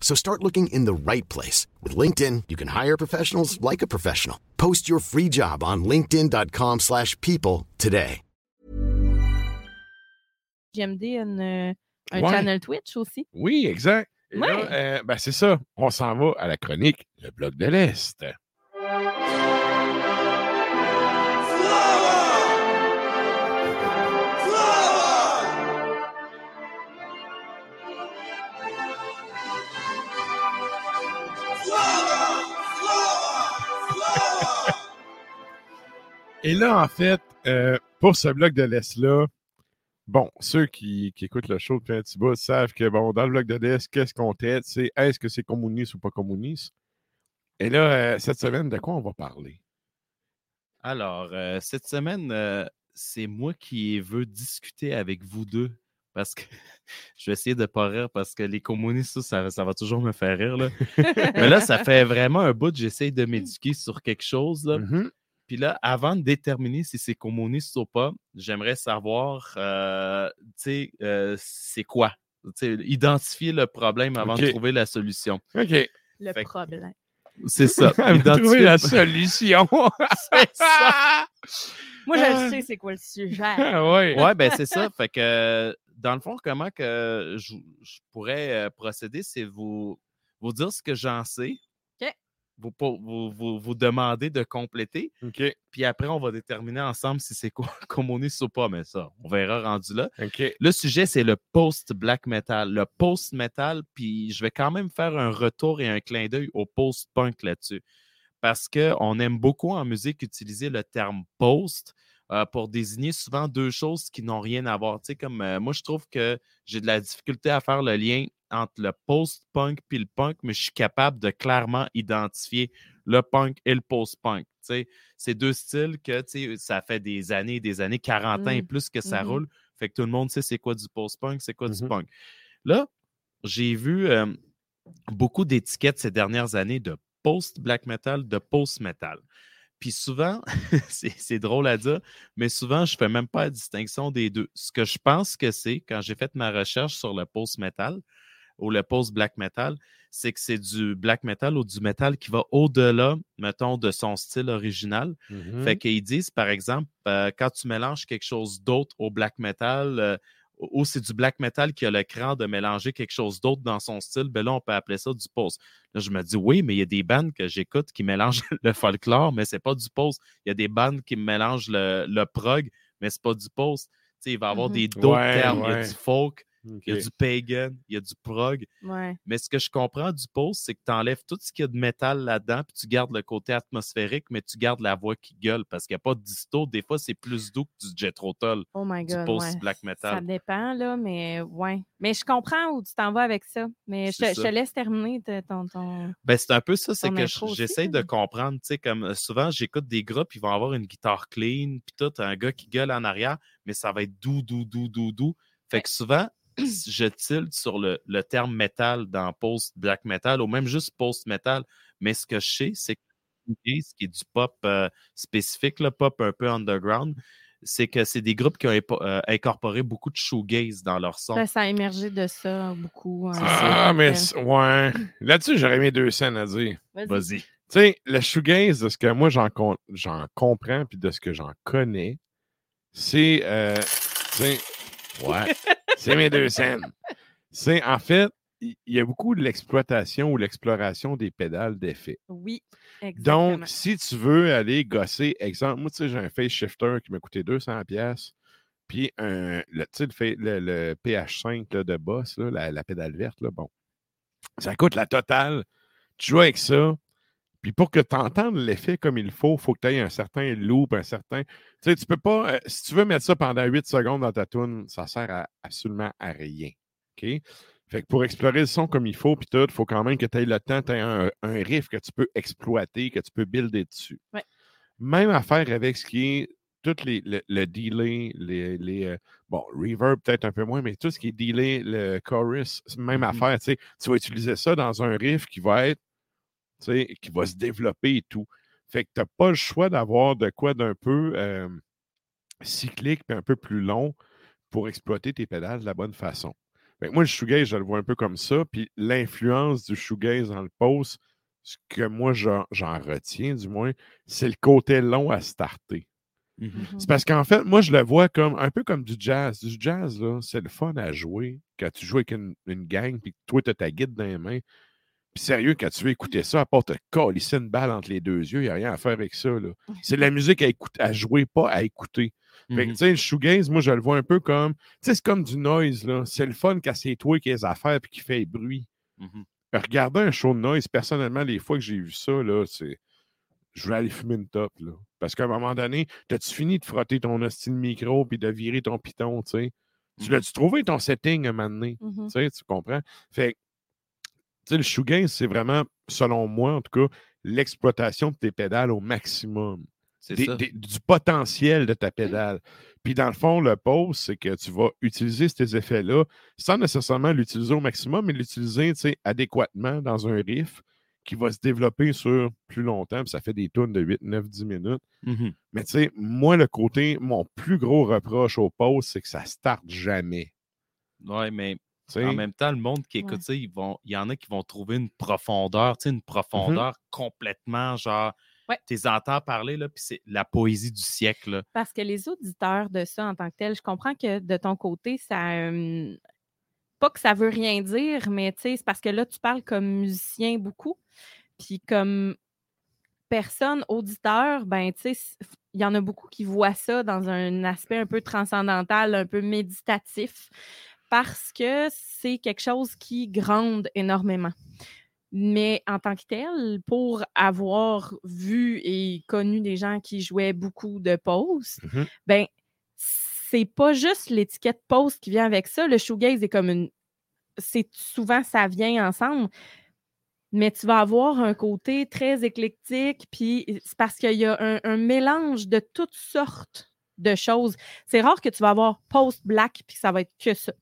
So start looking in the right place. With LinkedIn, you can hire professionals like a professional. Post your free job on linkedin.com slash people today. GMD a une- euh, un Ouais. channel Twitch aussi. Oui, exact. Et là, euh, ben, c'est ça. On s'en va à la chronique Le Bloc de l'Est. Et là, en fait, euh, pour ce bloc de l'Est-là, bon, ceux qui, qui écoutent le show depuis un petit bout savent que, bon, dans le bloc de l'Est, qu'est-ce qu'on traite? C'est est-ce que c'est communiste ou pas communiste? Et là, euh, cette semaine, de quoi on va parler? Alors, euh, cette semaine, euh, c'est moi qui veux discuter avec vous deux parce que je vais essayer de ne pas rire parce que les communistes, ça, ça, ça va toujours me faire rire. Là. Mais là, ça fait vraiment un bout que j'essaye de m'éduquer sur quelque chose. Là. Mhm. Puis là, avant de déterminer si c'est communiste ou pas, j'aimerais savoir, euh, tu sais, euh, c'est quoi? Identifier le problème avant de trouver la solution. OK. Le Fait problème. C'est ça. Identifier la solution. C'est ça. Moi, je Ah. sais, c'est quoi le sujet. Ah ouais. Ouais, ben c'est ça. Fait que dans le fond, comment que je, je pourrais euh, procéder, c'est vous, vous dire ce que j'en sais. Vous, vous, vous, vous demander de compléter. Puis après, on va déterminer ensemble si c'est quoi communiste ou pas. Mais ça, on verra rendu là. Le sujet, c'est le post-black metal. Le post-metal, puis je vais quand même faire un retour et un clin d'œil au post-punk là-dessus. Parce qu'on aime beaucoup en musique utiliser le terme post euh, pour désigner souvent deux choses qui n'ont rien à voir. Tu sais, comme euh, moi, je trouve que j'ai de la difficulté à faire le lien entre le post-punk et le punk, mais je suis capable de clairement identifier le punk et le post-punk. Tu sais, c'est deux styles que tu sais, ça fait des années, des années, 40 ans et Mm. plus que ça Mhm. roule. Fait que tout le monde sait c'est quoi du post-punk, c'est quoi du Mhm. punk. Là, j'ai vu euh, beaucoup d'étiquettes ces dernières années de post-black metal, de post-metal. Puis souvent, c'est drôle à dire, mais souvent, je ne fais même pas la distinction des deux. Ce que je pense que c'est, quand j'ai fait ma recherche sur le post-metal ou le post-black metal, c'est que c'est du black metal ou du metal qui va au-delà, mettons, de son style original. Fait qu'ils disent, par exemple, euh, quand tu mélanges quelque chose d'autre au black metal, euh, ou c'est du black metal qui a le cran de mélanger quelque chose d'autre dans son style, ben là, on peut appeler ça du post. Là, je me dis, oui, mais il y a des bandes que j'écoute qui mélangent le folklore, mais c'est pas du post. Il y a des bandes qui mélangent le, le prog, mais c'est pas du post. Tu sais, il va y avoir Mhm. des d'autres Ouais, termes. Il y ouais. a du folk, Il y a du pagan, il y a du prog. Ouais. Mais ce que je comprends du post, c'est que tu enlèves tout ce qu'il y a de métal là-dedans, puis tu gardes le côté atmosphérique, mais tu gardes la voix qui gueule parce qu'il n'y a pas de disto. Des fois, c'est plus doux que du Jethro Tull, Oh my du God. post ouais. black Ça metal. dépend, là, mais ouais. Mais je comprends où tu t'en vas avec ça. Mais je te, je ça. te laisse terminer de- ton. ton... Ben, c'est un peu ça, c'est que j'essaie de comprendre, tu sais, comme euh, souvent, j'écoute des groupes, ils vont avoir une guitare clean, puis tout, un gars qui gueule en arrière, mais ça va être doux, doux, doux, doux, doux. Fait Ouais. que souvent, je tilte sur le, le terme metal dans post-black metal ou même juste post-metal, mais ce que je sais, c'est que ce qui est du pop euh, spécifique, le pop un peu underground, c'est que c'est des groupes qui ont euh, incorporé beaucoup de shoegaze dans leur son. Ça, ça a émergé de ça beaucoup. hein, Ah, mais ouais. Là-dessus, j'aurais mis deux scènes à dire. Vas-y. Tu sais, le shoegaze, de ce que moi j'en con- comprends puis de ce que j'en connais, c'est. euh, tu sais, ouais, c'est mes deux scènes. C'est en fait, il y a beaucoup de l'exploitation ou l'exploration des pédales d'effet. Oui, exactement. Donc, si tu veux aller gosser, exemple, moi, tu sais, j'ai un face shifter qui m'a coûté 200$, piastres, puis un, le, tu sais, le, le- le PH5 là, de Boss, là, la, la pédale verte, là, bon, ça coûte la totale. Tu joues avec ça, puis pour que tu entendes l'effet comme il faut, il faut que tu aies un certain loop, un certain. Tu sais, tu peux pas. euh, si tu veux mettre ça pendant 8 secondes dans ta tune, ça sert à- absolument à rien. OK? Fait que pour explorer le son comme il faut, puis tout, il faut quand même que tu aies le temps, tu aies un, un riff que tu peux exploiter, que tu peux builder dessus. Ouais. Même affaire avec ce qui est tout les, le, le delay, les, les, euh, bon, reverb peut-être un peu moins, mais tout ce qui est delay, le chorus, même Mhm. affaire, tu sais, tu vas utiliser ça dans un riff qui va être, qui va se développer et tout. Fait que tu n'as pas le choix d'avoir de quoi d'un peu euh, cyclique puis un peu plus long pour exploiter tes pédales de la bonne façon. Fait que moi, le shoegaze, je le vois un peu comme ça. Puis l'influence du shoegaze dans le post, ce que moi, j'en retiens du moins, c'est le côté long à starter. Mhm. C'est parce qu'en fait, moi, je le vois comme un peu comme du jazz. Du jazz, là, c'est le fun à jouer quand tu joues avec une, une gang, puis que toi, tu as ta guide dans les mains. Puis sérieux, quand tu veux écouter ça, à part te colisser une balle entre les deux yeux, il n'y a rien à faire avec ça. C'est de la musique à, écouter, à jouer, pas à écouter. Fait que, tu sais, le shoegaze, moi, je le vois un peu comme. Tu sais, c'est comme du noise, là. C'est le fun quand c'est toi qui as les affaires puis qui fait bruit. Mhm. Regarder un show de noise, personnellement, les fois que j'ai vu ça, là, c'est. Je voulais aller fumer une top, là. Parce qu'à un moment donné, t'as-tu fini de frotter ton hostile micro puis de virer ton piton, tu sais? Tu Mhm. l'as-tu trouvé ton setting un moment donné? Mhm. Tu sais, tu comprends? Fait que, sais, le shoegaze, c'est vraiment, selon moi, en tout cas, l'exploitation de tes pédales au maximum C'est des- ça. des- du potentiel de ta pédale. Puis dans le fond, le pause, c'est que tu vas utiliser ces effets-là sans nécessairement l'utiliser au maximum, mais l'utiliser adéquatement dans un riff qui va se développer sur plus longtemps. Puis ça fait des tunes de 8, 9, 10 minutes. Mhm. Mais tu sais, moi, le côté, mon plus gros reproche au pause, c'est que ça starte jamais. Ouais, mais en même temps, le monde qui écoute Ouais. ça, ils vont, il y en a qui vont trouver une profondeur, tu sais, une profondeur complètement genre. Ouais. Tu les entends parler, là, puis c'est la poésie du siècle. là. Parce que les auditeurs de ça en tant que tel, je comprends que de ton côté, ça. euh, pas que ça veut rien dire, mais tu sais, c'est parce que là, tu parles comme musicien beaucoup. Puis comme personne auditeur, ben, tu sais, il y en a beaucoup qui voient ça dans un aspect un peu transcendantal, un peu méditatif, parce que c'est quelque chose qui gronde énormément. Mais en tant que tel, pour avoir vu et connu des gens qui jouaient beaucoup de post, Mhm. ben c'est pas juste l'étiquette post qui vient avec ça. Le shoegaze est comme une. C'est souvent ça vient ensemble. Mais tu vas avoir un côté très éclectique, puis c'est parce qu'il y a un, un mélange de toutes sortes de choses. C'est rare que tu vas avoir post-black, puis ça va être que ça.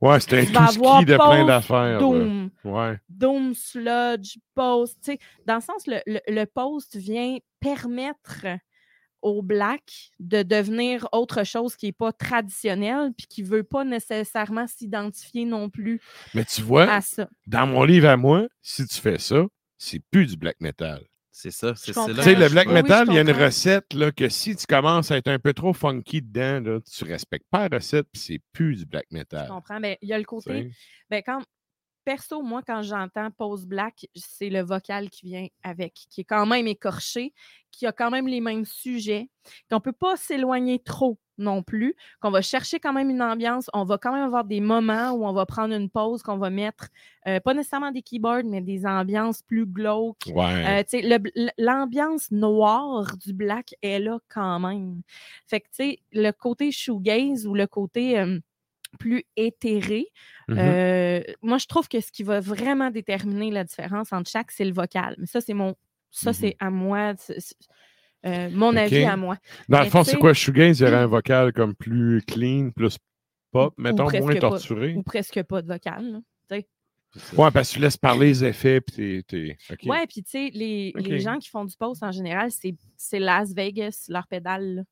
Ouais, c'est un tout ski de plein d'affaires. Doom, Ouais. Doom, Sludge, Post. Dans le sens, le, le, le Post vient permettre au Black de devenir autre chose qui n'est pas traditionnel puis qui ne veut pas nécessairement s'identifier non plus Mais tu vois, à ça. dans mon livre à moi, si tu fais ça, c'est plus du black metal. C'est ça. C'est là Tu sais, le je black oui, metal, je il y a une recette là, que si tu commences à être un peu trop funky dedans, là, tu respectes pas la recette, puis c'est plus du black Je metal. comprends. Mais il y a le côté. Ben, quand, perso, moi, quand j'entends Post Black, c'est le vocal qui vient avec, qui est quand même écorché, qui a quand même les mêmes sujets, qu'on ne peut pas s'éloigner trop non plus, qu'on va chercher quand même une ambiance, on va quand même avoir des moments où on va prendre une pause, qu'on va mettre, euh, pas nécessairement des keyboards, mais des ambiances plus glauques. Ouais. Euh, L'ambiance noire du black est là quand même. Fait que, tu sais, le côté shoegaze ou le côté euh, plus éthéré, Mhm. euh, moi, je trouve que ce qui va vraiment déterminer la différence entre chaque, c'est le vocal. Mais ça, c'est mon. Ça, Mhm. c'est à moi. euh, mon avis à moi. Dans le fond, c'est quoi, shoegaze, il y aurait un vocal comme plus clean, plus pop, mettons, moins pas. torturé? Ou presque pas de vocal. là. Ouais, parce que tu laisses parler les effets, puis t'es. t'es- OK. Ouais, puis tu sais, les, les gens qui font du post en général, c'est c'est Las Vegas, leur pédale. là.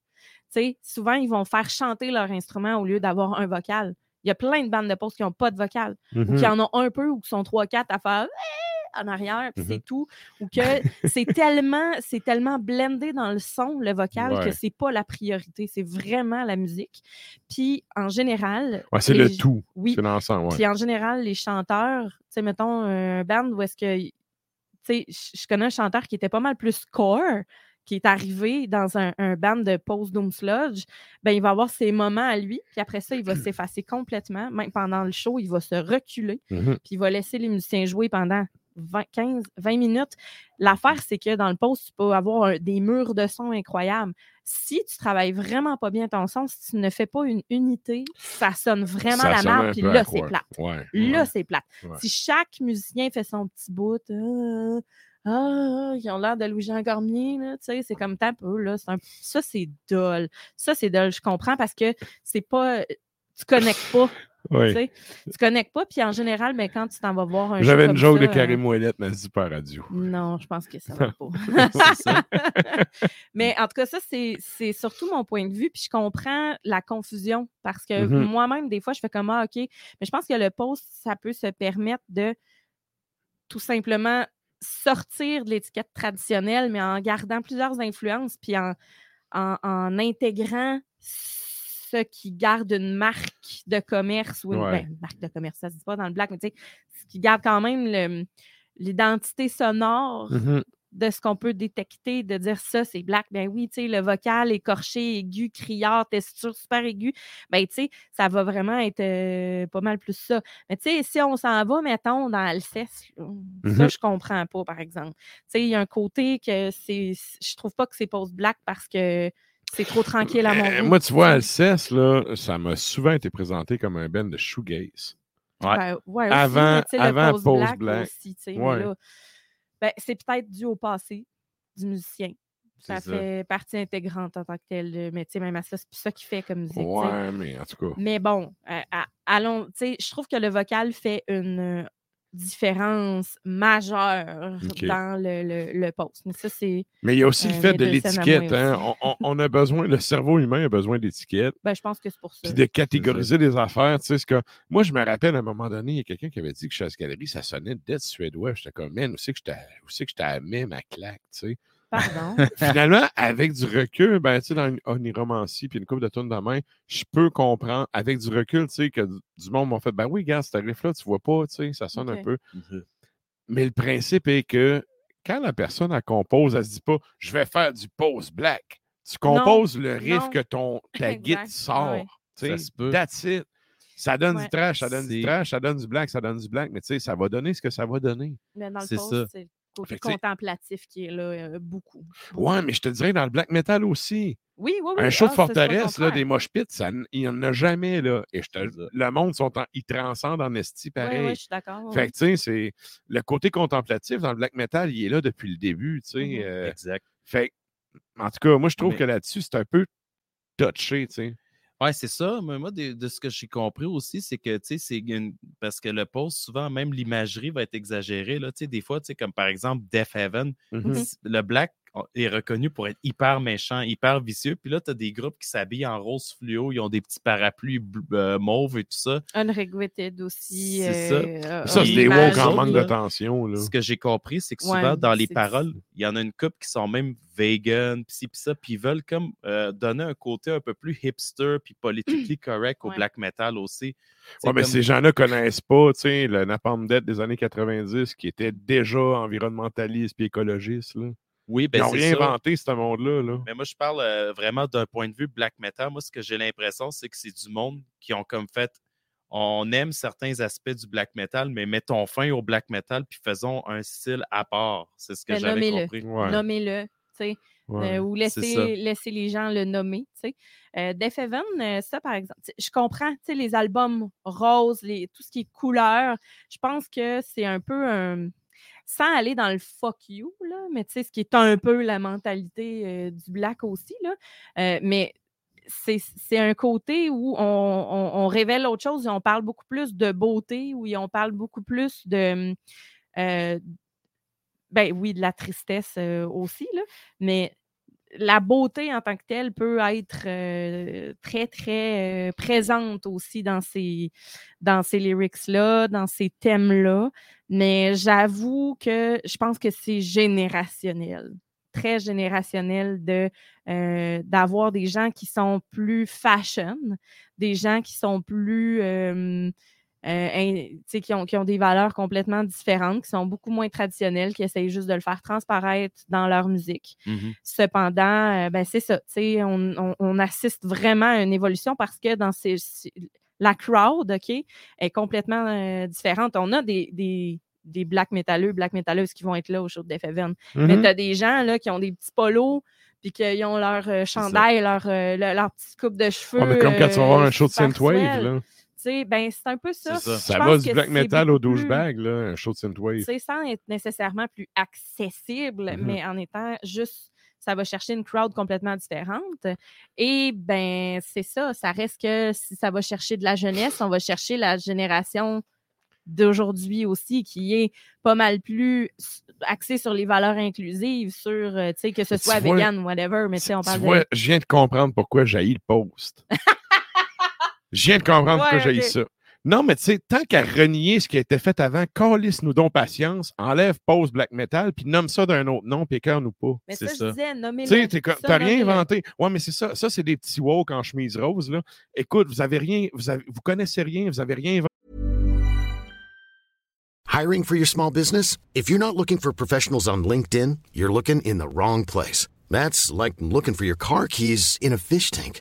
Souvent, ils vont faire chanter leur instrument au lieu d'avoir un vocal. Il y a plein de bandes de post qui n'ont pas de vocal, ou Mhm. qui en ont un peu, ou qui sont trois, quatre à faire en arrière, puis Mhm. c'est tout. Ou que c'est tellement, c'est tellement blendé dans le son, le vocal, Ouais. que c'est pas la priorité. C'est vraiment la musique. Puis en général. Ouais, c'est le tout. Oui. C'est l'ensemble, ouais. Puis en général, les chanteurs, tu sais, mettons un band où est-ce que. Tu sais, je je connais un chanteur qui était pas mal plus core, qui est arrivé dans un, un band de post-doom sludge, ben, il va avoir ses moments à lui, puis après ça, il va s'effacer complètement. Même pendant le show, il va se reculer, Mhm. puis il va laisser les musiciens jouer pendant 20, 15, 20 minutes. L'affaire, c'est que dans le post, tu peux avoir un- des murs de son incroyables. Si tu travailles vraiment pas bien ton son, si tu ne fais pas une unité, ça sonne vraiment Ça la merde, puis là, c'est plate. Ouais. Là, ouais. c'est plate. Ouais. Si chaque musicien fait son petit bout, ah, ah, ils ont l'air de Louis-Jean Cormier, là, tu sais, c'est comme t'as peu, là. c'est un- Ça, c'est dole. Ça, c'est dole. Je comprends parce que c'est pas. Tu connectes pas. Ouais. tu sais. Connectes pas, puis en général, ben, quand tu t'en vas voir un J'avais une joke ça, de euh, Karim Ouellet, mais elle se dit pas radio. non, je pense que ça va pas. C'est ça. Mais en tout cas, ça, c'est c'est surtout mon point de vue. Puis je comprends la confusion parce que Mhm. moi-même, des fois, je fais comme Ah, OK. Mais je pense que le post, ça peut se permettre de tout simplement sortir de l'étiquette traditionnelle, mais en gardant plusieurs influences, puis en, en, en intégrant ce qui garde une marque de commerce ou une, Ouais. ben, une marque de commerce, ça se dit pas dans le black, mais tu sais, ce qui garde quand même l'identité sonore Mhm. De ce qu'on peut détecter, de dire ça, c'est black. Ben oui, tu sais, le vocal écorché, aigu, criard, texture super aiguë, ben tu sais, ça va vraiment être euh, pas mal plus ça. Mais tu sais, si on s'en va, mettons, dans Alceste, là, ça, Mhm. je comprends pas, par exemple. Tu sais, il y a un côté que c'est. Je trouve pas que c'est post-black parce que c'est trop tranquille à mon Euh, goût. Moi, tu vois, Alceste, là, ça m'a souvent été présenté comme un band de shoegaze. Ouais. Ben, ouais, aussi, Avant- avant post-black post-black. aussi, tu sais, mais Ouais. là, ben, c'est peut-être dû au passé du musicien. Ça fait partie intégrante en tant que tel. Mais tu sais, même à ça, c'est plus ça qui fait comme musique. Ouais, mais en tout cas. Mais bon, euh, à- allons, tu sais, je trouve que le vocal fait une différence majeure dans le, le, le post. Mais ça, c'est. Mais il y a aussi le fait de l'étiquette. Hein? On, on- a besoin, le cerveau humain a besoin d'étiquettes, Ben, je pense que c'est pour ça. puis de catégoriser des affaires. Tu sais, ce que, moi, je me rappelle à un moment donné, il y a quelqu'un qui avait dit que Chasse Galerie, ça sonnait dead suédois. J'étais comme, man, où c'est que je t'a- où c'est que je t'amais ma claque, tu sais? Pardon? Finalement, avec du recul, ben, tu sais, dans une oniromancie puis une coupe de tonnes de main, je peux comprendre, avec du recul, tu sais, que du- monde m'ont fait, ben oui, gars, ce riff-là, tu vois pas, tu sais, ça sonne un peu. Mhm. Mais le principe est que quand la personne, elle compose, elle se dit pas, je vais faire du post-black. Tu composes le riff non. que ton, ta guide sort. ouais. tu sais, Ça se peut. That's it. Ça donne Ouais. du trash, ça donne du trash, ça donne du black, ça donne du black, mais tu sais, ça va donner ce que ça va donner. Mais dans le C'est ça. C'est le côté contemplatif qui est là euh, beaucoup. Ouais, mais je te dirais dans le black metal aussi. Oui, oui, oui. Un show de ah, forteresse, là, des mosh pits, ça il n'y en a jamais. Là. Et je te, le monde, sont en, ils transcendent en esti Oui, pareil. oui, je suis d'accord. Fait que, tu sais, c'est le côté contemplatif dans le black metal, il est là depuis le début, tu sais. Mhm. euh, Exact. fait que, en tout cas, moi, je trouve Mais- que là-dessus, c'est un peu touché, tu sais. Ouais, c'est ça. Mais moi, de, de ce que j'ai compris aussi, c'est que, tu sais, c'est une- parce que le post, souvent, même l'imagerie va être exagérée. Là, tu sais, des fois, tu sais, comme par exemple Death Heaven, Mhm. c- le black est reconnu pour être hyper méchant, hyper vicieux. Puis là, tu as des groupes qui s'habillent en rose fluo, ils ont des petits parapluies euh, mauves et tout ça. Unrequited aussi. C'est ça. euh, Ça, c'est des woke en manque là, de tension, là. Ce que j'ai compris, c'est que Ouais, souvent, dans les paroles, il y en a une couple qui sont même vegan, pis ci, pis ça, puis ils veulent comme euh, donner un côté un peu plus hipster, puis politically correct au Ouais. black metal aussi. Ouais, C'est mais comme- ces gens-là connaissent pas, tu sais, le Napalm Death des années 90 qui était déjà environnementaliste et écologiste, là. Oui, Ils ben n'ont c'est rien ça. inventé, ce monde-là, là. Mais moi, je parle euh, vraiment d'un point de vue black metal. Moi, ce que j'ai l'impression, c'est que c'est du monde qui ont comme fait. On aime certains aspects du black metal, mais mettons fin au black metal puis faisons un style à part. C'est ce que Ben, j'avais nommez-le. compris. Ouais, Nommez-le. tu sais. ouais. Euh, ou laisser, laisser les gens le nommer. Euh, Def Heaven, euh, ça par exemple, je comprends tu sais, les albums roses, les, tout ce qui est couleur. Je pense que c'est un peu un. Sans aller dans le fuck you, là, mais tu sais, ce qui est un peu la mentalité euh, du black aussi, là. Euh, mais c'est un côté où on, on- révèle autre chose et on parle beaucoup plus de beauté, où on parle beaucoup plus de. euh, ben oui, de la tristesse aussi, là, mais la beauté en tant que telle peut être euh, très, très euh, présente aussi dans ces, dans ces lyrics-là, dans ces thèmes-là. Mais j'avoue que je pense que c'est générationnel, très générationnel euh, d'avoir des gens qui sont plus fashion, des gens qui sont plus euh, qui, ont, qui ont des valeurs complètement différentes, qui sont beaucoup moins traditionnelles, qui essayent juste de le faire transparaître dans leur musique. Mhm. Cependant, euh, ben, c'est ça. On, on- on assiste vraiment à une évolution parce que dans ces, la crowd, OK, est complètement euh, différente. On a des, des, des black métalleux, black métalleuses qui vont être là au show de Def Heaven. Mais tu as des gens là, qui ont des petits polos, puis qui ont leur euh, chandail, leur, euh, le- leur petite coupe de cheveux. Ouais, mais comme quand tu vas voir un show de Synthwave, là, sais, ben, c'est un peu ça. Ça. Va du black metal au douchebag, là, un show de Synthwave. c'est sans être nécessairement plus accessible, Mhm. mais en étant juste, ça va chercher une crowd complètement différente. Et ben, c'est ça, ça reste que si ça va chercher de la jeunesse, on va chercher la génération d'aujourd'hui aussi, qui est pas mal plus axée sur les valeurs inclusives, sur, euh, tu sais, que ce soit vegan ou whatever, mais tu sais, on Tu parle vois, de... je viens de comprendre pourquoi j'ai le post. je viens de comprendre pourquoi Ouais, j'ai ça. Non, mais tu sais, tant qu'à renier ce qui a été fait avant, calisse-nous donc patience, enlève pause black metal, puis nomme ça d'un autre nom, puis écœure-nous pas. Mais c'est ça, je ça. disais, Tu nommez-le. sais, Ça, t'as rien inventé. Ouais, mais c'est ça. Ça, c'est des petits woke en chemise rose. Là. Écoute, vous avez rien, vous, avez, vous connaissez rien, vous avez rien inventé. Hiring for your small business? If you're not looking for professionals on LinkedIn, you're looking in the wrong place. That's like looking for your car keys in a fish tank.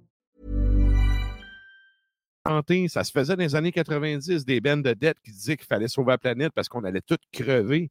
Ça se faisait dans les années 90, des bennes de dette qui disaient qu'il fallait sauver la planète parce qu'on allait tous crever.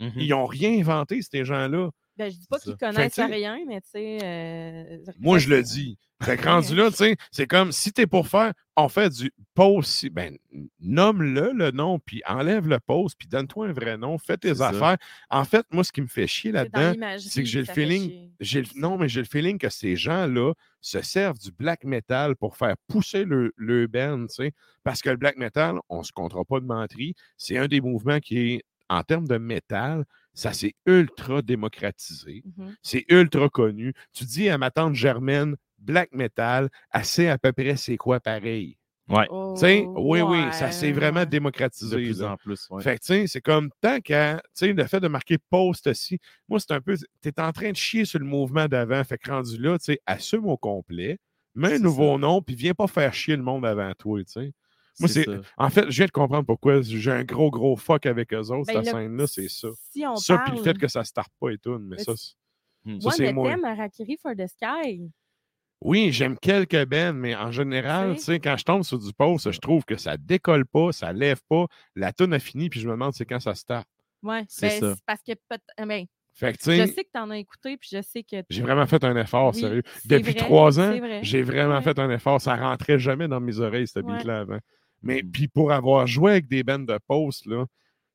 Mhm. Ils n'ont rien inventé, ces gens-là. Ben, je dis pas qu'ils connaissent rien, mais tu sais. euh, Moi, je le reste- dis. Fait que rendu là, tu sais, c'est comme si t'es pour faire, on fait du pause, ben, nomme-le le nom, puis enlève le pause, puis donne-toi un vrai nom, fais tes ça. affaires. En fait, moi, ce qui me fait chier là-dedans, c'est que j'ai le feeling, j'ai le- non, mais j'ai le feeling que ces gens-là se servent du black metal pour faire pousser le, le band, tu sais. Parce que le black metal, on se comptera pas de menterie, c'est un des mouvements qui est, en termes de métal, ça s'est ultra démocratisé. Mhm. C'est ultra connu. Tu dis à ma tante Germaine, black metal, assez à peu près c'est quoi pareil. Ouais. Oh, Tu sais, oui, oui, ça s'est vraiment ouais. De démocratisé. plus là. en plus. ouais. Fait que, tu sais, c'est comme tant qu'à, tu sais, le fait de marquer post aussi, moi, c'est un peu, tu es en train de chier sur le mouvement d'avant. Fait que rendu là, tu sais, assume au complet, mets un nouveau ça. nom, puis viens pas faire chier le monde avant toi, tu sais. Moi, c'est, ça. en fait, je viens de comprendre pourquoi j'ai un gros, gros fuck avec eux autres, Ben, cette scène-là, c'est ça. Si on Ça, parle... puis le fait que ça se starte pas et tout, mais Mais ça, c'est- c'est- Hmm. ça, moi. Harakiri for the Sky. Oui, j'aime quelques bands, mais en général, Tu tu sais, quand je tombe sur du post, je trouve que ça décolle pas, ça lève pas, la tune a fini, puis je me demande c'est quand ça start. Ouais, C'est ben, ça. c'est parce que euh, ben, Fait que, tu je sais, que tu en as écouté, puis je sais que j'ai vraiment fait un effort, Oui, sérieux. Depuis vrai, trois ans, vrai, j'ai vraiment ouais. fait un effort. Ça rentrait jamais dans mes oreilles, ce Ouais. beat-là avant. Mais Mm. puis pour avoir joué avec des bandes de post, là,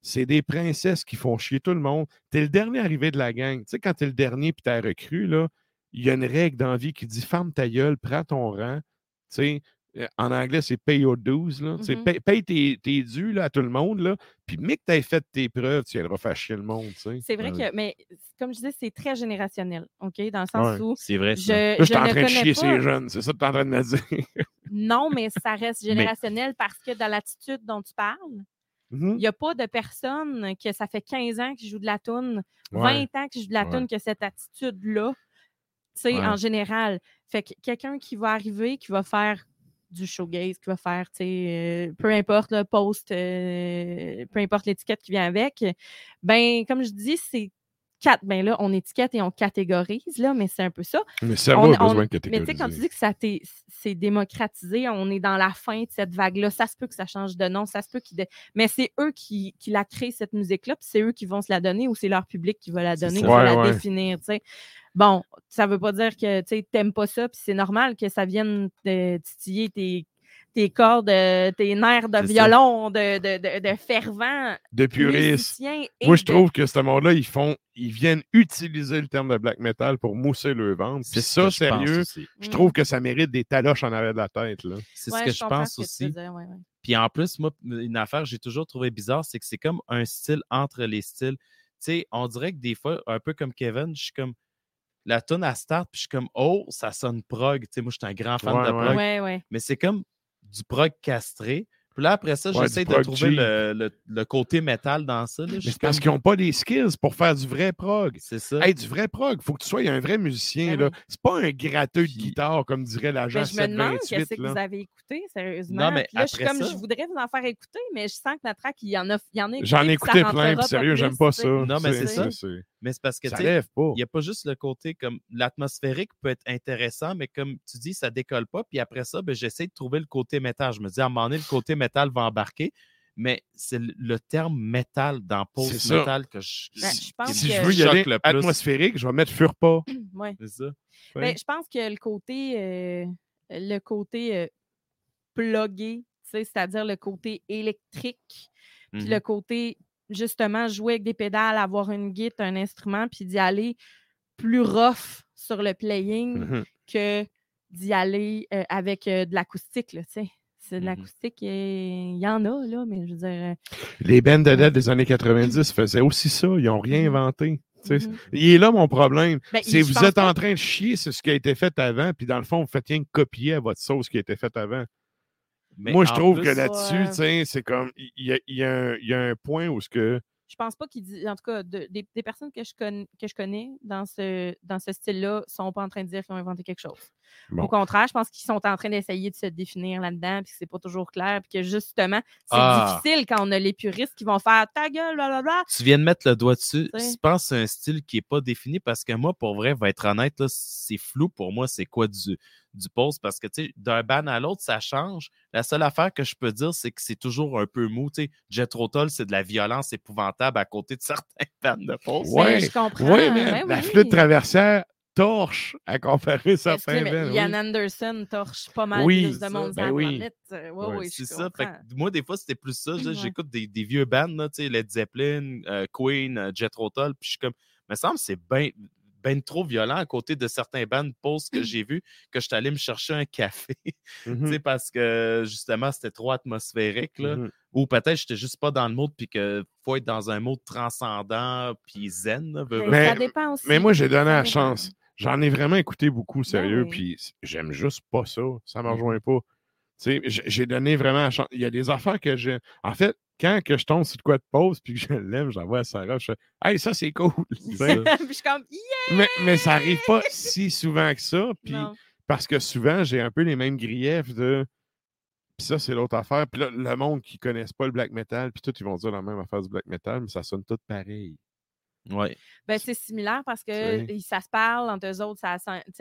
c'est des princesses qui font chier tout le monde. T'es le dernier arrivé de la gang. Tu sais, quand t'es le dernier puis t'as recru, là, il y a une règle dans la vie qui dit ferme ta gueule, prends ton rang. Tu sais, euh, en anglais, c'est pay your dues. Là. Mhm. paye, paye tes, tes dus là, à tout le monde. Là. Puis, mais que tu fait tes preuves, tu viendras faire chier le monde. c'est vrai que, mais comme je disais, c'est très générationnel, OK? Dans le sens Ouais. où C'est vrai. je. Là, je je suis en ne train de connais chier pas... ces jeunes. C'est ça que tu es en train de me dire. Non, mais ça reste générationnel parce que dans l'attitude dont tu parles, Mhm. il n'y a pas de personne que ça fait 15 ans qui joue de la toune, Ouais. 20 ans qui joue de la Ouais. toune, que cette attitude-là, tu sais, Ouais. en général. Fait que quelqu'un qui va arriver, qui va faire du showgaze, qui va faire, tu sais, euh, peu importe le post, euh, peu importe l'étiquette qui vient avec, ben, comme je dis, c'est quatre. Ben là, on étiquette et on catégorise, là, mais c'est un peu ça. Mais ça On- va, a besoin de Mais tu sais, quand tu catégoriser. dis que ça c'est démocratisé, on est dans la fin de cette vague-là. Ça se peut que ça change de nom, ça se peut qu'ils. Mais c'est eux qui, qui la créent, cette musique-là, puis c'est eux qui vont se la donner ou c'est leur public qui va la donner, qui va Ouais, la définir, tu sais. Bon, ça veut pas dire que tu n'aimes pas ça, puis c'est normal que ça vienne de titiller tes, tes cordes, euh, tes nerfs de violon, de, de, de, de fervent De et Moi, je de- trouve que ce monde-là, ils font, ils viennent utiliser le terme de black metal pour mousser le ventre. C'est ce ça, je sérieux, je Mm. trouve que ça mérite des taloches en arrière de la tête. C'est Ouais, ce que je pense que aussi. veux dire, ouais, ouais. Puis en plus, moi, une affaire que j'ai toujours trouvé bizarre, c'est que c'est comme un style entre les styles. Tu sais, on dirait que des fois, un peu comme Kevin, je suis comme. La tune à start, puis je suis comme, oh, ça sonne prog. Tu sais, moi, je suis un grand fan Ouais, de ouais. prog. Ouais, ouais. Mais c'est comme du prog castré. Puis là, après ça, Ouais, j'essaie de trouver le, le- le côté métal dans ça. là. Mais c'est parce comme, qu'ils n'ont pas les skills pour faire du vrai prog. C'est ça. Hey, du vrai prog, il faut que tu sois un vrai musicien. Ben là. oui. C'est pas un gratteux de guitare, comme dirait l'agent Mais je me demande 728. qu'est-ce que vous avez écouté, sérieusement. mais Puis là, je suis après comme, ça- je voudrais vous en faire écouter, mais je sens que la track, il y en a, il y en a J'en ai écouté, plein, sérieux, j'aime pas ça. Non, mais c'est ça. Mais c'est parce que, il n'y a pas juste le côté comme l'atmosphérique peut être intéressant, mais comme tu dis, ça décolle pas. Puis après ça, ben, j'essaie de trouver le côté métal. Je me dis, à un moment donné, le côté métal va embarquer. Mais c'est le, terme métal dans C'est ça. post-métal que je, Ben, je pense Si que- je veux y aller le plus. atmosphérique, je vais mettre Furpa. Ouais. C'est ça. Ben, Ouais. je pense que le côté, euh, le côté euh, plugué, c'est-à-dire le côté électrique, puis le côté, justement, jouer avec des pédales, avoir une guitare, un instrument, puis d'y aller plus rough sur le playing Mhm. que d'y aller euh, avec euh, de l'acoustique, là, tu sais. C'est de Mhm. l'acoustique, il y en a, là, mais je veux dire... euh, Les bands de des années 90 faisaient aussi ça. Ils n'ont rien Mhm. inventé. Mhm. Il est là mon problème. Ben, C'est vous êtes en train de chier sur ce qui a été fait avant, puis dans le fond, vous faites rien que copier à votre sauce qui a été faite avant. Mais Moi, je trouve plus- que là-dessus, Ouais. tu sais, c'est comme. Il y a, il y a un- il y a un point où ce que. je pense pas qu'ils disent, en tout cas, de- des, des personnes que je, connais, que je connais dans ce, dans ce style-là sont pas en train de dire qu'ils ont inventé quelque chose. Bon. Au contraire, je pense qu'ils sont en train d'essayer de se définir là-dedans, puis que c'est pas toujours clair, puis que justement, c'est Ah. difficile quand on a les puristes qui vont faire ta gueule, blablabla. Tu viens de mettre le doigt dessus. Je pense que c'est un style qui n'est pas défini parce que moi, pour vrai, va être honnête, là, c'est flou pour moi, c'est quoi du, du post parce que tu sais, d'un ban à l'autre, ça change. La seule affaire que je peux dire, c'est que c'est toujours un peu mou. Jet Rotal, c'est de la violence épouvantable à côté de certains bands de post. Ouais. Mais je comprends. Oui, mais ben la oui. flûte traversière torche à comparer certains oui. Ian Anderson torche pas mal Oui, plus de c'est monde Ben oui. ouais, Ouais, c'est ça. Fait comprends. que moi, des fois, c'était plus ça. Ouais. J'écoute des, des vieux bands, là, tu sais, Led Zeppelin, euh, Queen, euh, Jet Rotal, puis je suis comme, me semble que c'est bien ben trop violent à côté de certains bands posts que j'ai vus que je suis allé me chercher un café, tu sais, parce que justement, c'était trop atmosphérique, là. Mhm. Ou peut-être j'étais juste pas dans le mode, puis que faut être dans un mode transcendant, puis zen. là, veux Mais ça dépend aussi. Mais moi, j'ai donné la chance. J'en ai vraiment écouté beaucoup, sérieux, oui. puis j'aime juste pas ça. Ça ne me Mhm. rejoint pas. Tu sais, j- j'ai donné vraiment la. Il y a des affaires que j'ai. En fait, quand que je tombe sur de quoi de pause puis que je l'aime, j'envoie à Sarah, je fais Hey, ça, c'est cool. Puis je suis comme, Yeah! mais, mais ça arrive pas si souvent que ça. Puis parce que souvent, j'ai un peu les mêmes griefs de. Puis ça, c'est l'autre affaire. Puis là, le monde qui ne connaissent pas le black metal, puis tout, ils vont dire la même affaire du black metal, mais ça sonne tout pareil. Ouais. Ben, c'est similaire parce que ça se parle entre eux autres, ça,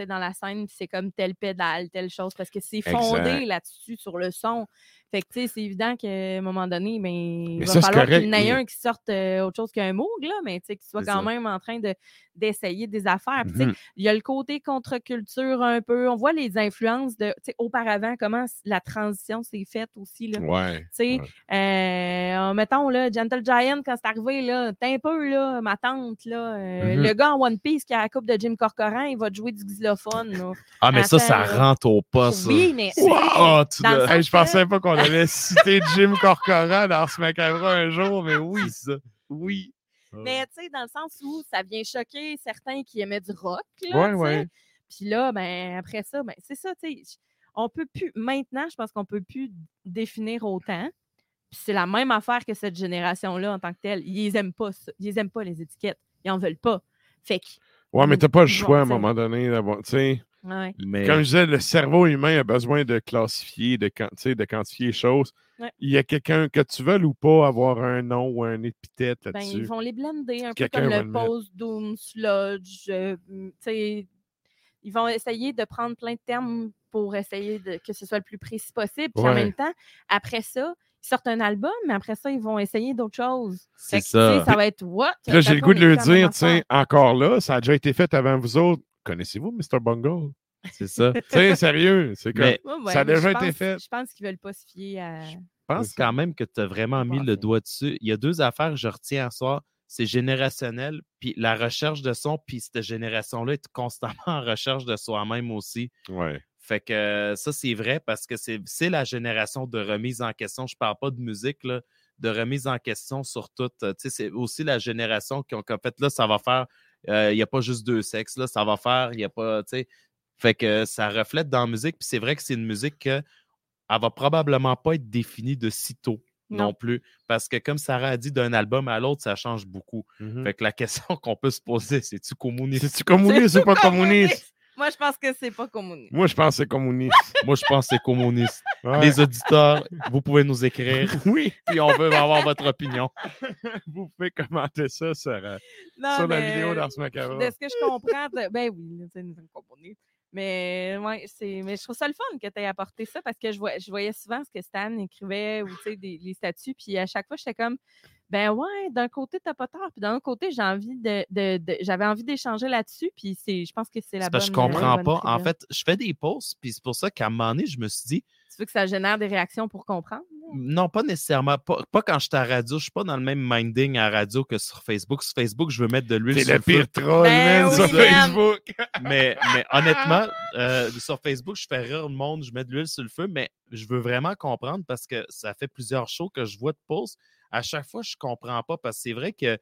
dans la scène, c'est comme telle pédale, telle chose, parce que c'est fondé là-dessus sur le son. Fait que, tu sais, c'est évident qu'à un moment donné, ben, il va ça, falloir qu'il y en ait un qui sorte euh, autre chose qu'un Moog, là, mais tu sais, qu'il soit quand ça. même en train de, d'essayer des affaires. Puis, tu sais, Mhm. il y a le côté contre-culture un peu. On voit les influences de, tu sais, auparavant, comment la transition s'est faite aussi, là. Ouais. Tu sais, euh, mettons, là, Gentle Giant, quand c'est arrivé, là, t'es un peu, là, ma tante, là, euh, Mhm. le gars en One Piece qui a la coupe de Jim Corcoran, il va te jouer du xylophone, là. Ah, mais ça, ça rentre au pas, ça. Oui, mais c'est- Wow, tu dans le l'as- sens Hey, je pensais pas qu'on allait citer Jim Corcoran dans ce macabre un jour, mais oui, ça. Oui. mais tu sais, dans le sens où ça vient choquer certains qui aimaient du rock, là, Ouais. Puis là, ben, après ça, ben, c'est ça, tu sais, on peut plus, maintenant, je pense qu'on peut plus définir autant. Puis c'est la même affaire que cette génération-là en tant que telle. Ils aiment pas, ça. Ils les aiment pas, les étiquettes. Ils en veulent pas. Fait que Ouais, mais t'as pas le choix à un moment donné d'avoir. Tu sais, Ouais. Mais Comme je disais, le cerveau humain a besoin de classifier, de, quan- tu sais, de quantifier les choses. Ouais. Il y a quelqu'un que tu veux ou pas avoir un nom ou un épithète Ben, là-dessus. ils vont les blender un peu comme le le mettre. post-doom, sludge. euh, mm, tu sais, ils vont essayer de prendre plein de termes pour essayer de, que ce soit le plus précis possible. Puis en même temps, après ça, ils sortent un album, mais après ça, ils vont essayer d'autres choses. c'est ça. ça va être what? Puis là, j'ai le goût de même dire, tiens, encore là, ça a déjà été fait avant vous autres. Connaissez-vous Mr. Bungle? C'est ça. Tu sais, sérieux, c'est comme... Ouais, ça a déjà je été pense- fait. Je pense qu'ils veulent pas se fier à. Je pense C'est quand même que tu as vraiment mis le doigt dessus. Il y a deux affaires que je retiens à soir. C'est générationnel, puis la recherche de son, puis cette génération-là est constamment en recherche de soi-même aussi. Ouais. Fait que euh, ça, c'est vrai parce que c'est c'est la génération de remise en question. Je parle pas de musique, là, de remise en question sur tout. Tu sais, C'est aussi la génération qui ont fait, là, ça va faire. Euh, Il n'y a pas juste deux sexes, là, ça va faire. Il n'y a pas. tu sais. Fait que ça reflète dans la musique. Puis c'est vrai que c'est une musique que elle va probablement pas être définie de sitôt non. Non. plus. Parce que comme Sarah a dit, d'un album à l'autre, ça change beaucoup. Mhm. Fait que la question qu'on peut se poser, c'est-tu communiste? C'est-tu communiste ou pas communiste? Moi, je pense que c'est pas communiste. Moi, je pense que c'est communiste. Moi, je pense que c'est communiste. Ouais. Les auditeurs, vous pouvez nous écrire. Oui, puis on veut avoir votre opinion. vous pouvez commenter ça sur, euh, Non, sur la vidéo d'Ars Macabre. De ce que je comprends, de- ben oui, c'est une communiste. Mais, ouais, c'est, mais je trouve ça le fun que tu aies apporté ça parce que je, vois, je voyais souvent ce que Stan écrivait ou tu sais, des, les statuts. Puis à chaque fois, j'étais comme, ben ouais, d'un côté, t'as pas tort. Puis d'un autre côté, j'ai envie de, de- de- j'avais envie d'échanger là-dessus. Puis c'est, je pense que c'est la C'est bonne. parce que je la comprends bonne pas. En fait, je fais des posts, puis c'est pour ça qu'à un moment donné, je me suis dit, Tu veux que ça génère des réactions pour comprendre? non, pas nécessairement, pas, pas quand je suis à radio, je suis pas dans le même minding à radio que sur Facebook. Sur Facebook, je veux mettre de l'huile C'est sur le pire troll, Ben oui, sur. Facebook. mais, mais honnêtement, euh, sur Facebook, je fais rire le monde, je mets de l'huile sur le feu, mais je veux vraiment comprendre parce que ça fait plusieurs shows que je vois de posts. À chaque fois, je comprends pas parce que c'est vrai qu'ils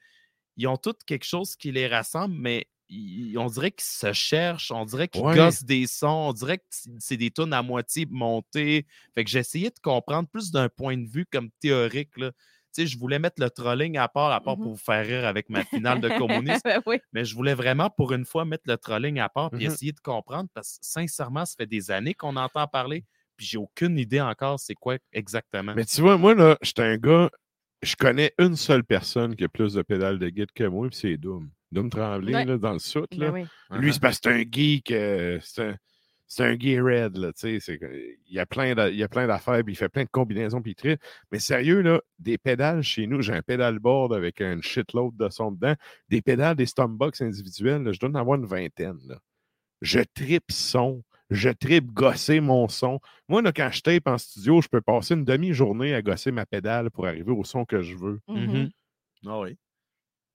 ont tous quelque chose qui les rassemble, mais ils- on dirait qu'ils se cherchent, on dirait qu'ils Ouais. gossent des sons, on dirait que c'est des tunes à moitié montées. Fait que j'ai essayé de comprendre plus d'un point de vue comme théorique. Là. Tu sais, je voulais mettre le trolling à part, à part Mhm. pour vous faire rire avec ma finale de communiste. Ben oui. Mais je voulais vraiment, pour une fois, mettre le trolling à part et Mhm. essayer de comprendre parce que, sincèrement, ça fait des années qu'on entend parler, puis j'ai aucune idée encore c'est quoi exactement. Mais tu vois, moi, là, j'étais un gars, je connais une seule personne qui a plus de pédales de guide que moi, puis c'est Doom. Doom Tremblay, Ouais. là, dans le soute, là. Ben oui. Lui, c'est parce que c'est un geek, euh, c'est un, c'est un gay red, là, tu sais. Il y a plein d'a- il y a plein d'affaires, puis il fait plein de combinaisons, puis il tripe. Mais sérieux, là, des pédales chez nous, j'ai un pédalboard avec un shitload de son dedans. Des pédales, des stombox individuels, là, je dois en avoir une vingtaine, là. Je tripe son. Je tripe gosser mon son. Moi, là, quand je tape en studio, je peux passer une demi-journée à gosser ma pédale pour arriver au son que je veux. Mhm. Ah oui.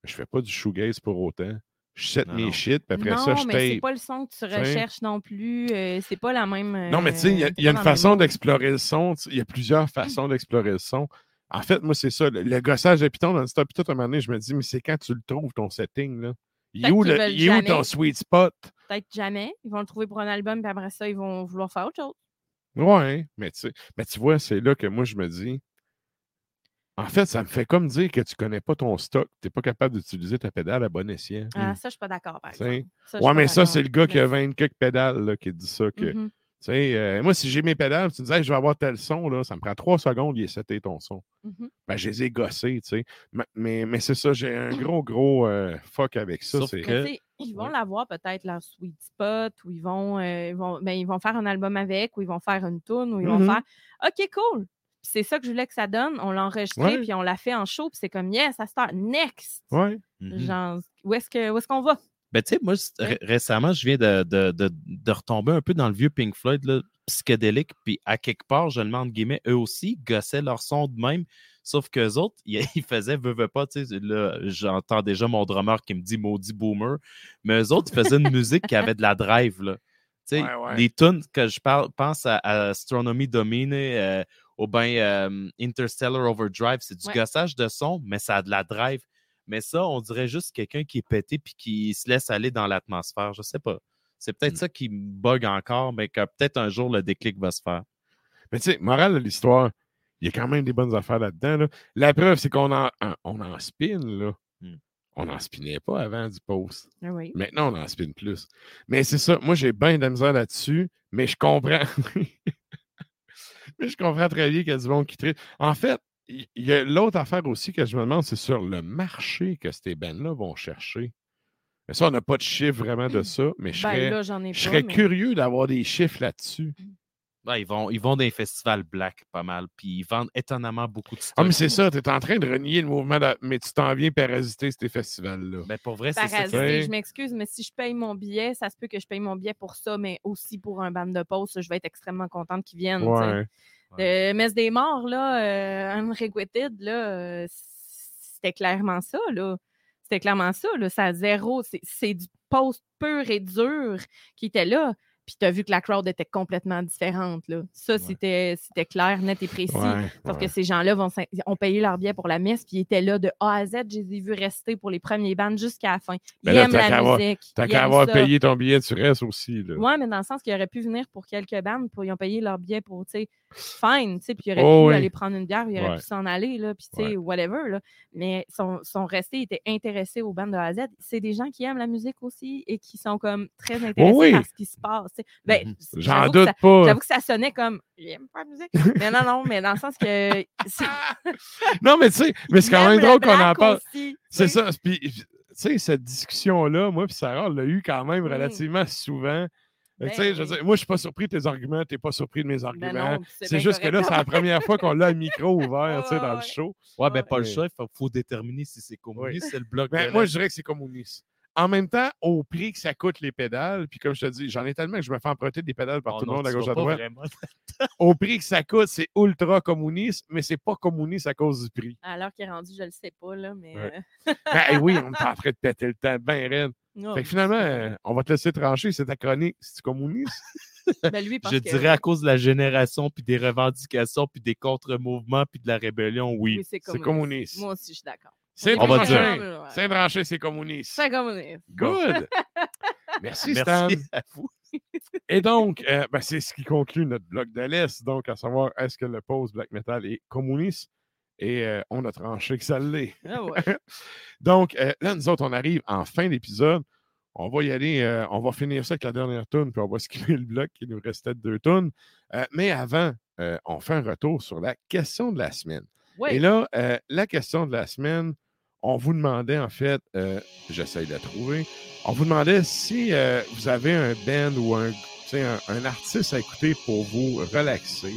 Je fais pas du shoegaze pour autant. Je set Non, mes non. shit, puis après non, ça, je mais c'est tape. pas le son que tu recherches non plus. euh, c'est pas la même. Non, mais tu sais, il y a, euh, y une façon d'explorer le son. Il y a plusieurs façons d'explorer le son. En fait, moi, c'est ça. Le, le gossage de Python dans le stop, tout à un moment donné, je me dis, mais c'est quand tu le trouves, ton setting, là? Il est où, le- veulent il est où ton sweet spot? Peut-être jamais. Ils vont le trouver pour un album, puis après ça, ils vont vouloir faire autre chose. Ouais, mais tu, sais- mais tu vois, c'est là que moi, je me dis, en fait, ça me fait comme dire que tu connais pas ton stock, tu n'es pas capable d'utiliser ta pédale à bon escient. Ah, ça, je suis pas d'accord, par exemple. Ça, Ouais, mais ça, c'est le gars qui a Merci. 20 quelques pédales là, qui dit ça. Que, Mhm. sais, euh, moi, si j'ai mes pédales, tu me disais, Hey, je vais avoir tel son, là, ça me prend trois secondes, il est seté ton son. Mhm. Ben, je les ai gossés, tu sais. Mais, mais, mais c'est ça, j'ai un gros, gros euh, fuck avec ça. Sauf que- ils vont Ouais. l'avoir peut-être leur sweet spot, ou ils vont, euh, ils vont, ben, ils vont faire un album avec, ou ils vont faire une tune, ou ils vont Mhm. faire OK, cool. Puis c'est ça que je voulais que ça donne. On l'a enregistré, puis on l'a fait en show, puis c'est comme yes, ça start next. Ouais. Genre, où est-ce que- où est-ce qu'on va? Ben, tu sais, moi, Ouais. récemment, je viens de, de- de- de retomber un peu dans le vieux Pink Floyd, là, psychédélique, puis à quelque part, je le mets entre guillemets, eux aussi gossaient leur son de même, sauf qu'eux autres, ils, faisaient, veux, veux pas, tu sais, là, j'entends déjà mon drummer qui me dit maudit boomer, mais eux autres, ils faisaient une musique qui avait de la drive, là. Tu sais, Ouais, ouais. les tunes que je parle, pense à, à Astronomy Domine euh, ou bien euh, Interstellar Overdrive, c'est du gossage de son, mais ça a de la drive. Mais ça, on dirait juste quelqu'un qui est pété puis qui se laisse aller dans l'atmosphère. Je sais pas. C'est peut-être Mm. ça qui me bug encore, mais que peut-être un jour le déclic va se faire. Mais tu sais, morale de l'histoire, il y a quand même des bonnes affaires là-dedans. là. La preuve, c'est qu'on en, on en spin, là. Hmm. on n'en spinait pas avant du post. Ah oui. Maintenant, on en spinne plus. Mais c'est ça, moi, j'ai bien de la misère là-dessus, mais je comprends. mais je comprends très bien qu'il y a du monde qui tripe. En fait, il y a l'autre affaire aussi que je me demande, c'est sur le marché que ces bands-là vont chercher. Mais ça, on n'a pas de chiffre vraiment de ça, mais je Ben serais, là, j'en ai je pas. serais mais- curieux d'avoir des chiffres là-dessus. Ouais, ils, vont, ils vont dans les festivals black pas mal, puis ils vendent étonnamment beaucoup de Ah, stock. mais c'est ça, tu es en train de renier le mouvement, de- mais tu t'en viens parasiter ces festivals-là. Ben, pour vrai, c'est ça. Je m'excuse, mais si je paye mon billet, ça se peut que je paye mon billet pour ça, mais aussi pour un band de pause. Je vais être extrêmement contente qu'ils viennent. Ouais. Le Messe des morts, là, euh, Unrequited, là, euh, c'était clairement ça, là. C'était clairement ça, là. Ça a zéro. c'est- du post pur et dur qui était là. Puis tu as vu que la crowd était complètement différente, là. Ça, c'était c'était clair, net et précis. Ouais, Sauf ouais. que ces gens-là vont ont payé leur billet pour la messe, puis ils étaient là de A à Z. Je les ai vus rester pour les premiers bands jusqu'à la fin. Ils là, aiment t'as qu'à la avoir- musique. T'as qu'à avoir ça. payé ton billet, tu restes aussi. Oui, mais dans le sens qu'ils auraient pu venir pour quelques bandes, puis ils ont payé leur billet pour, tu sais, fine, tu sais, puis ils auraient Oh pu oui. aller prendre une bière, ils auraient Ouais. pu s'en aller, là, puis tu sais, Ouais. whatever, là. Mais sont, sont restés, étaient intéressés aux bandes de A à Z. C'est des gens qui aiment la musique aussi et qui sont comme très intéressés oui. par ce qui se passe, tu sais. Ben, Mhm. J'en doute ça- pas. J'avoue que ça sonnait comme il aime pas la musique. mais non, non, mais dans le sens que. Non, mais tu sais, mais c'est il quand même le drôle qu'on en parle. C'est ça. Puis, tu sais, cette discussion-là, moi, puis Sarah, on l'a eu quand même Mm. relativement souvent. Ben tu sais, je veux oui. dire, moi, je suis pas surpris de tes arguments, tu n'es pas surpris de mes Ben arguments. c'est juste que là, c'est la première fois qu'on a le micro ouvert, tu sais, dans le show. Ouais, ben pas le choix, il faut, déterminer si c'est communiste, c'est le bloc Ben, de moi, je dirais que c'est communiste. En même temps, au prix que ça coûte les pédales, puis comme je te dis, j'en ai tellement que je me fais emprunter des pédales par Oh tout le monde à gauche à droite. Au prix que ça coûte, c'est ultra communiste, mais c'est pas communiste à cause du prix. Alors qu'il est rendu, je le sais pas, là, mais. Ouais. euh, Ben oui, on est en train de péter le temps, ben raide. Non, Fait que finalement, on va te laisser trancher, c'est ta chronique. C'est communiste? ben lui, parce Je que- dirais à cause de la génération, puis des revendications, puis des contre-mouvements, puis de la rébellion, oui. Oui, c'est communiste. communiste. Moi aussi, je suis d'accord. C'est On va tranché. dire. C'est tranché, c'est communiste. C'est communiste. Good. Merci, Stan. Merci à vous. Et donc, euh, ben, c'est ce qui conclut notre bloc de l'Est. Donc, à savoir, est-ce que le post black metal est communiste? Et euh, on a tranché que ça l'est. Ah ouais. Donc, euh, là, nous autres, on arrive en fin d'épisode. On va y aller, euh, on va finir ça avec la dernière tune, puis on va skipper le bloc. Il nous restait deux tunes. Euh, mais avant, on fait un retour sur la question de la semaine. Ouais. Et là, la question de la semaine, on vous demandait en fait, j'essaye de la trouver, on vous demandait si vous avez un band ou un, un artiste à écouter pour vous relaxer.